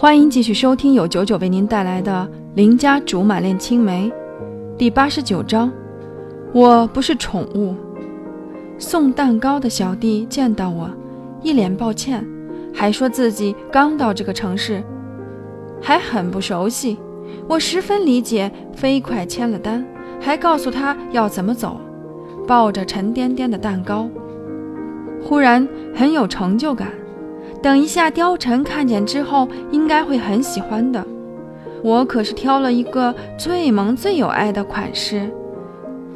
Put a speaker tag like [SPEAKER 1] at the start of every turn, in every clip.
[SPEAKER 1] 欢迎继续收听由九九为您带来的《邻家竹马恋青梅》第八十九章。我不是宠物。送蛋糕的小弟见到我，一脸抱歉，还说自己刚到这个城市，还很不熟悉。我十分理解，飞快签了单，还告诉他要怎么走，抱着沉甸甸的蛋糕，忽然很有成就感。等一下，貂蝉看见之后应该会很喜欢的。我可是挑了一个最萌、最有爱的款式，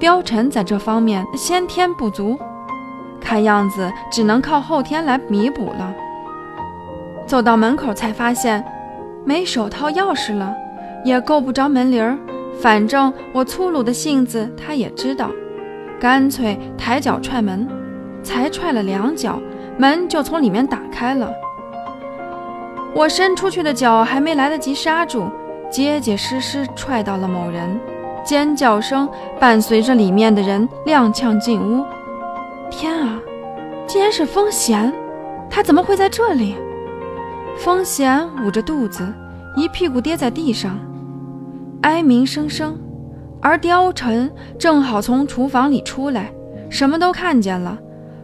[SPEAKER 1] 貂蝉在这方面先天不足，看样子只能靠后天来弥补了。走到门口才发现没手套钥匙了，也够不着门铃儿。反正我粗鲁的性子他也知道，干脆抬脚踹门，才踹了两脚。门就从里面打开了，我伸出去的脚还没来得及刹住，结结实实踹到了某人，尖叫声伴随着里面的人踉跄进屋。天啊，竟然是风贤！他怎么会在这里？风贤捂着肚子，一屁股跌在地上，哀鸣声声。而貂蝉正好从厨房里出来，什么都看见了。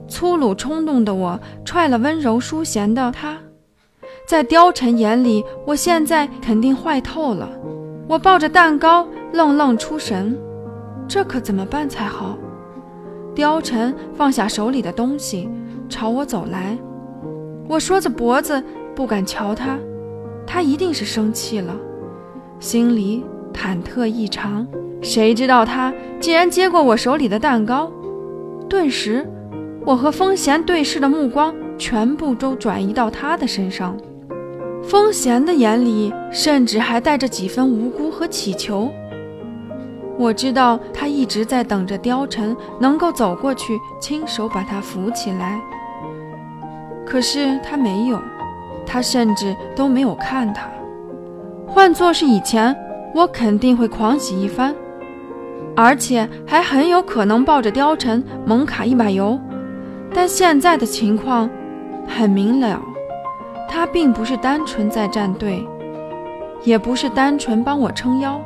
[SPEAKER 1] 粗鲁冲动的我踹了温柔淑贤的他，在貂蝉眼里，我现在肯定坏透了。我抱着蛋糕愣愣出神，这可怎么办才好？貂蝉放下手里的东西，朝我走来。我缩着脖子不敢瞧他，他一定是生气了，心里忐忑异常。谁知道他竟然接过我手里的蛋糕，顿时。我和风贤对视的目光全部都转移到他的身上，风贤的眼里甚至还带着几分无辜和乞求。我知道他一直在等着貂蝉能够走过去，亲手把他扶起来。可是他没有，他甚至都没有看他。换做是以前，我肯定会狂喜一番，而且还很有可能抱着貂蝉猛卡一把油。但现在的情况很明了，他并不是单纯在站队，也不是单纯帮我撑腰。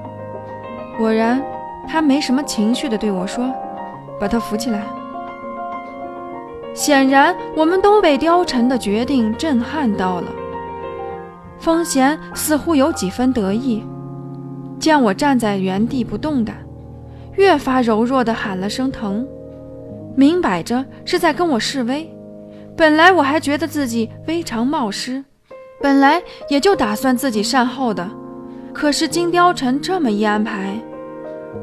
[SPEAKER 1] 果然，他没什么情绪的对我说：“把他扶起来。”显然，我们都被貂蝉的决定震撼到了。风贤似乎有几分得意，见我站在原地不动的，越发柔弱的喊了声“疼”。明摆着是在跟我示威。本来我还觉得自己非常冒失，本来也就打算自己善后的。可是金貂蝉这么一安排，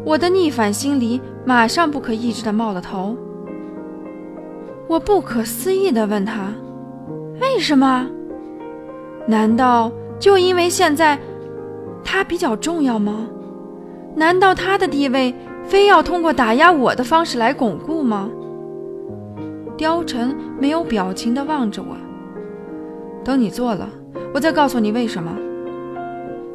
[SPEAKER 1] 我的逆反心理马上不可抑制的冒了头。我不可思议的问他：“为什么？难道就因为现在他比较重要吗？难道他的地位非要通过打压我的方式来巩固吗？”貂蝉没有表情地望着我，等你做了，我再告诉你为什么。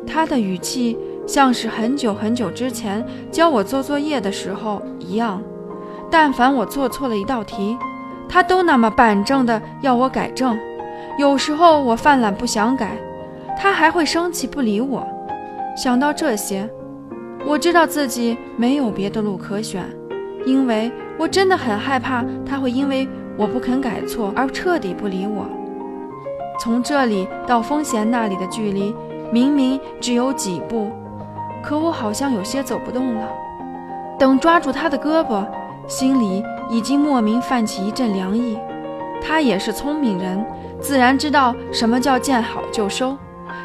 [SPEAKER 1] 他的语气像是很久很久之前教我做作业的时候一样，但凡我做错了一道题，他都那么板正的要我改正。有时候我犯懒不想改，他还会生气不理我。想到这些，我知道自己没有别的路可选，因为。我真的很害怕他会因为我不肯改错而彻底不理我。从这里到风贤那里的距离明明只有几步，可我好像有些走不动了。等抓住他的胳膊，心里已经莫名泛起一阵凉意。他也是聪明人，自然知道什么叫见好就收，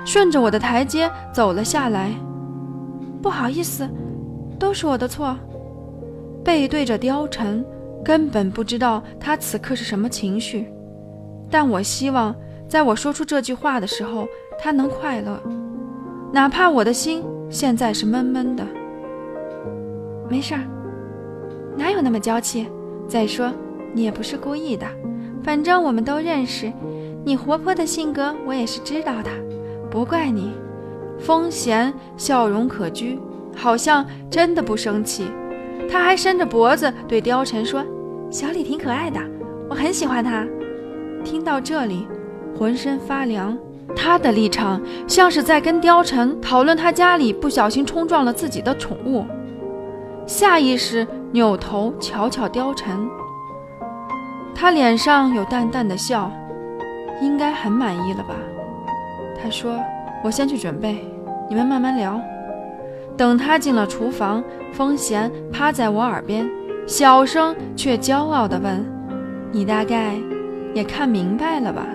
[SPEAKER 1] 顺着我的台阶走了下来。不好意思，都是我的错。背对着貂蝉，根本不知道他此刻是什么情绪。但我希望，在我说出这句话的时候，他能快乐，哪怕我的心现在是闷闷的。没事儿，哪有那么娇气？再说你也不是故意的，反正我们都认识，你活泼的性格我也是知道的，不怪你。风贤笑容可掬，好像真的不生气。他还伸着脖子对貂蝉说：“小李挺可爱的，我很喜欢他。”听到这里，浑身发凉，他的立场像是在跟貂蝉讨论他家里不小心冲撞了自己的宠物，下意识扭头瞧瞧貂蝉。他脸上有淡淡的笑，应该很满意了吧？他说：“我先去准备，你们慢慢聊。”等他进了厨房，风贤趴在我耳边，小声却骄傲地问：“你大概也看明白了吧？”